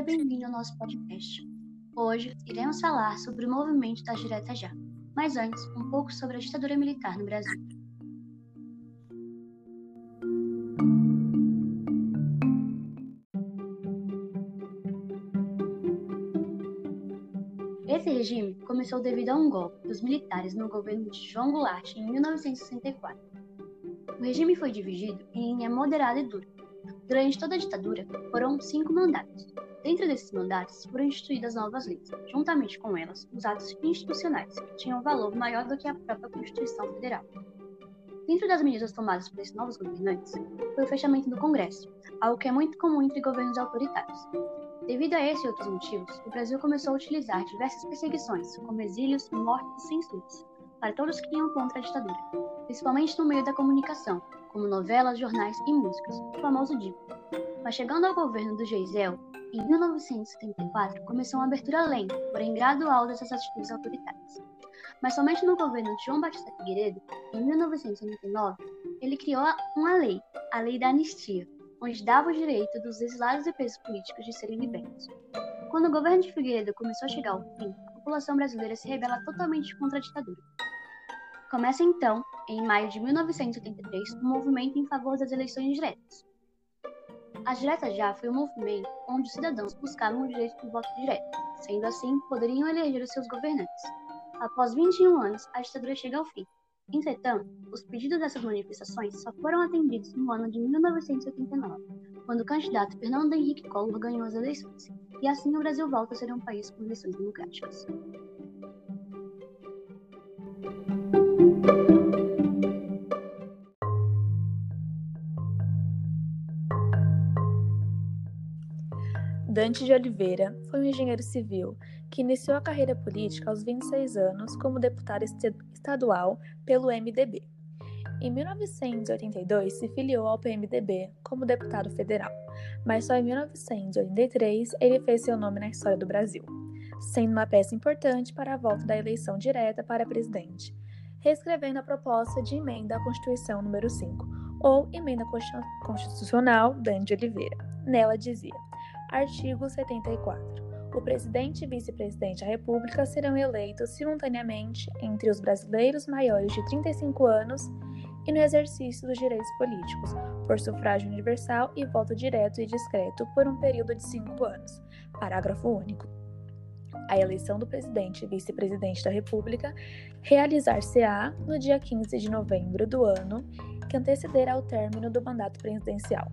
seja bem-vindo ao nosso podcast. Hoje iremos falar sobre o movimento das diretas já, mas antes, um pouco sobre a ditadura militar no Brasil. Esse regime começou devido a um golpe dos militares no governo de João Goulart em 1964. O regime foi dividido em linha moderada e dura. Durante toda a ditadura, foram cinco mandatos. Dentro desses mandatos, foram instituídas novas leis, juntamente com elas, os atos institucionais, que tinham valor maior do que a própria Constituição Federal. Dentro das medidas tomadas por esses novos governantes, foi o fechamento do Congresso, algo que é muito comum entre governos autoritários. Devido a esse e outros motivos, o Brasil começou a utilizar diversas perseguições, como exílios, mortes e censuras, para todos que iam contra a ditadura, principalmente no meio da comunicação, como novelas, jornais e músicas, o famoso DIP. Mas chegando ao governo do Geisel, em 1974 começou uma abertura lenta, porém gradual dessas atitudes autoritárias. Mas somente no governo de João Batista Figueiredo, em 1999, ele criou uma lei, a Lei da Anistia, onde dava o direito dos exilados e presos políticos de serem libertos. Quando o governo de Figueiredo começou a chegar ao fim, a população brasileira se rebela totalmente contra a ditadura. Começa então, em maio de 1983, um movimento em favor das eleições diretas. As diretas já foi um movimento onde os cidadãos buscavam o direito do voto direto, sendo assim, poderiam eleger os seus governantes. Após 21 anos, a ditadura chega ao fim, Entretanto, os pedidos dessas manifestações só foram atendidos no ano de 1989, quando o candidato Fernando Henrique Collor ganhou as eleições, e assim o Brasil volta a ser um país com eleições democráticas. Dante de Oliveira foi um engenheiro civil que iniciou a carreira política aos 26 anos como deputado estadual pelo MDB. Em 1982, se filiou ao PMDB como deputado federal, mas só em 1983 ele fez seu nome na história do Brasil, sendo uma peça importante para a volta da eleição direta para presidente, reescrevendo a proposta de emenda à Constituição número 5, ou emenda constitucional Dante de Oliveira. Nela dizia: Artigo 74. O presidente e vice-presidente da República serão eleitos simultaneamente entre os brasileiros maiores de 35 anos e no exercício dos direitos políticos, por sufrágio universal e voto direto e discreto por um período de cinco anos. Parágrafo único. A eleição do presidente e vice-presidente da República realizar-se-á no dia 15 de novembro do ano que anteceder ao término do mandato presidencial.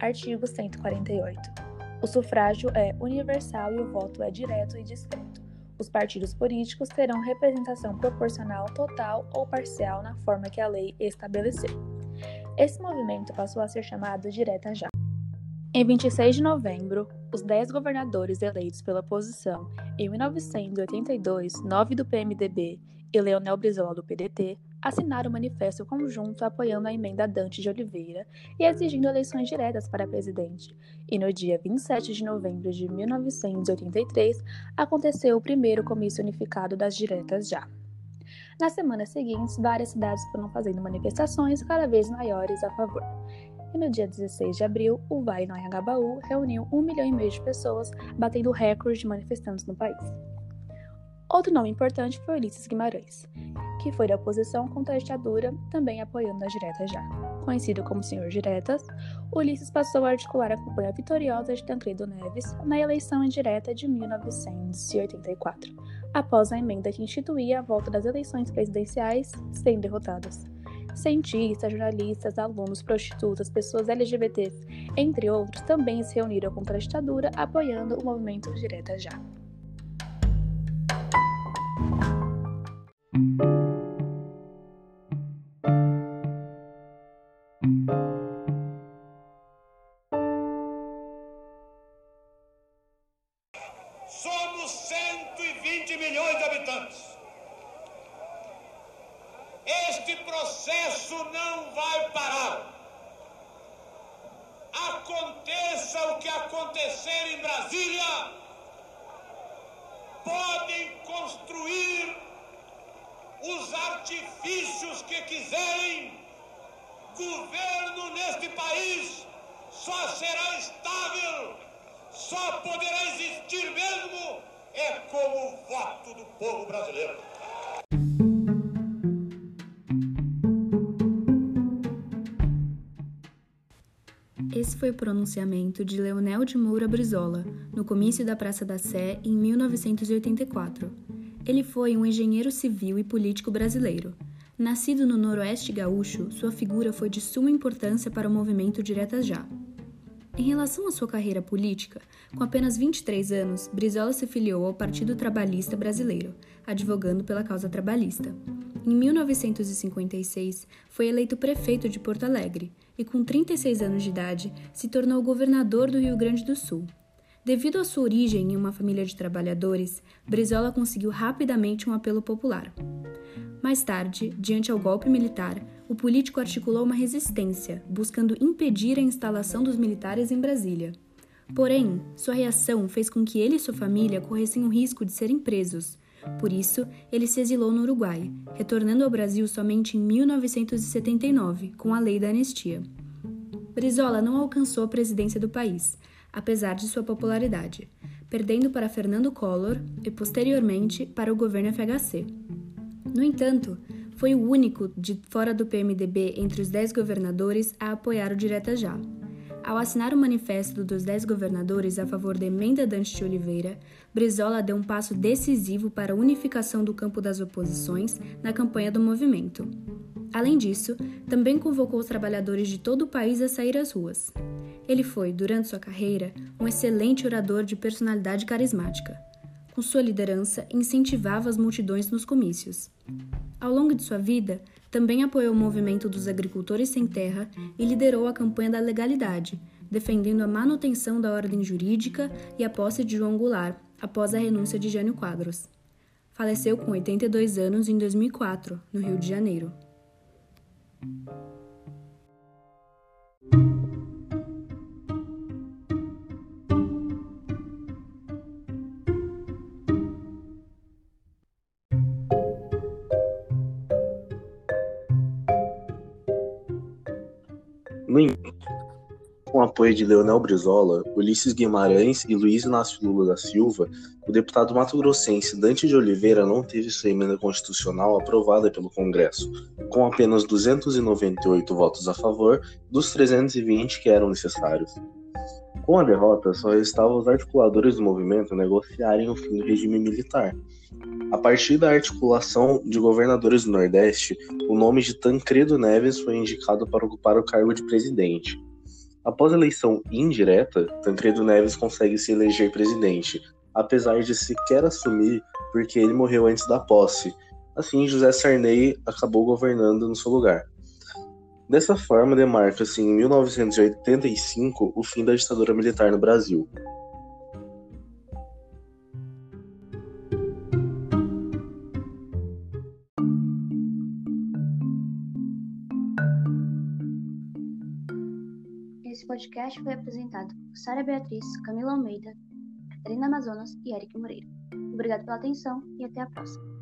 Artigo 148. O sufrágio é universal e o voto é direto e discreto. Os partidos políticos terão representação proporcional total ou parcial na forma que a lei estabelecer. Esse movimento passou a ser chamado Direta Já. Em 26 de novembro, os 10 governadores eleitos pela oposição em 1982, 9 do PMDB e Leonel Brizola do PDT, assinaram o manifesto conjunto apoiando a emenda Dante de Oliveira e exigindo eleições diretas para presidente. E no dia 27 de novembro de 1983 aconteceu o primeiro comício unificado das diretas já. Nas semanas seguintes, várias cidades foram fazendo manifestações cada vez maiores a favor. E no dia 16 de abril, o Vai no Anhangabaú reuniu um milhão e meio de pessoas, batendo recorde de manifestantes no país. Outro nome importante foi Ulisses Guimarães, que foi da oposição contra a ditadura, também apoiando as diretas já. Conhecido como Senhor Diretas, Ulisses passou a articular a campanha vitoriosa de Tancredo Neves na eleição indireta de 1984, após a emenda que instituía a volta das eleições presidenciais sem derrotadas. Cientistas, jornalistas, alunos, prostitutas, pessoas LGBTs, entre outros, também se reuniram contra a ditadura, apoiando o movimento Diretas Já. Somos 120 milhões de habitantes. Este processo não vai parar. Aconteça o que acontecer em Brasília, podem construir os artifícios que quiserem. Governo neste país só será estável só poderá existir mesmo é como o voto do povo brasileiro. Esse foi o pronunciamento de Leonel de Moura Brizola, no comício da Praça da Sé em 1984. Ele foi um engenheiro civil e político brasileiro. Nascido no Noroeste Gaúcho, sua figura foi de suma importância para o movimento Diretas Já. Em relação à sua carreira política, com apenas 23 anos, Brizola se filiou ao Partido Trabalhista Brasileiro, advogando pela causa trabalhista. Em 1956, foi eleito prefeito de Porto Alegre e, com 36 anos de idade, se tornou governador do Rio Grande do Sul. Devido à sua origem em uma família de trabalhadores, Brizola conseguiu rapidamente um apelo popular. Mais tarde, diante ao golpe militar, o político articulou uma resistência, buscando impedir a instalação dos militares em Brasília. Porém, sua reação fez com que ele e sua família corressem o risco de serem presos. Por isso, ele se exilou no Uruguai, retornando ao Brasil somente em 1979, com a Lei da Anistia. Brizola não alcançou a presidência do país, apesar de sua popularidade, perdendo para Fernando Collor e, posteriormente, para o governo FHC. No entanto, foi o único de fora do PMDB entre os dez governadores a apoiar o Direta Já. Ao assinar o manifesto dos dez governadores a favor da emenda Dante de Oliveira, Brizola deu um passo decisivo para a unificação do campo das oposições na campanha do movimento. Além disso, também convocou os trabalhadores de todo o país a sair às ruas. Ele foi, durante sua carreira, um excelente orador de personalidade carismática. Com sua liderança, incentivava as multidões nos comícios. Ao longo de sua vida, também apoiou o movimento dos agricultores sem terra e liderou a campanha da legalidade, defendendo a manutenção da ordem jurídica e a posse de João Goulart após a renúncia de Jânio Quadros. Faleceu com 82 anos em 2004, no Rio de Janeiro. No com o apoio de Leonel Brizola, Ulisses Guimarães e Luiz Inácio Lula da Silva, o deputado mato-grossense Dante de Oliveira não teve sua emenda constitucional aprovada pelo Congresso, com apenas 298 votos a favor dos 320 que eram necessários. Com a derrota, só restava os articuladores do movimento negociarem o fim do regime militar. A partir da articulação de governadores do Nordeste, o nome de Tancredo Neves foi indicado para ocupar o cargo de presidente. Após a eleição indireta, Tancredo Neves consegue se eleger presidente, apesar de sequer assumir porque ele morreu antes da posse. Assim, José Sarney acabou governando no seu lugar. Dessa forma, demarca-se em 1985 o fim da ditadura militar no Brasil. Esse podcast foi apresentado por Sara Beatriz, Camila Almeida, Catarina Amazonas e Eric Moreira. Obrigado pela atenção e até a próxima.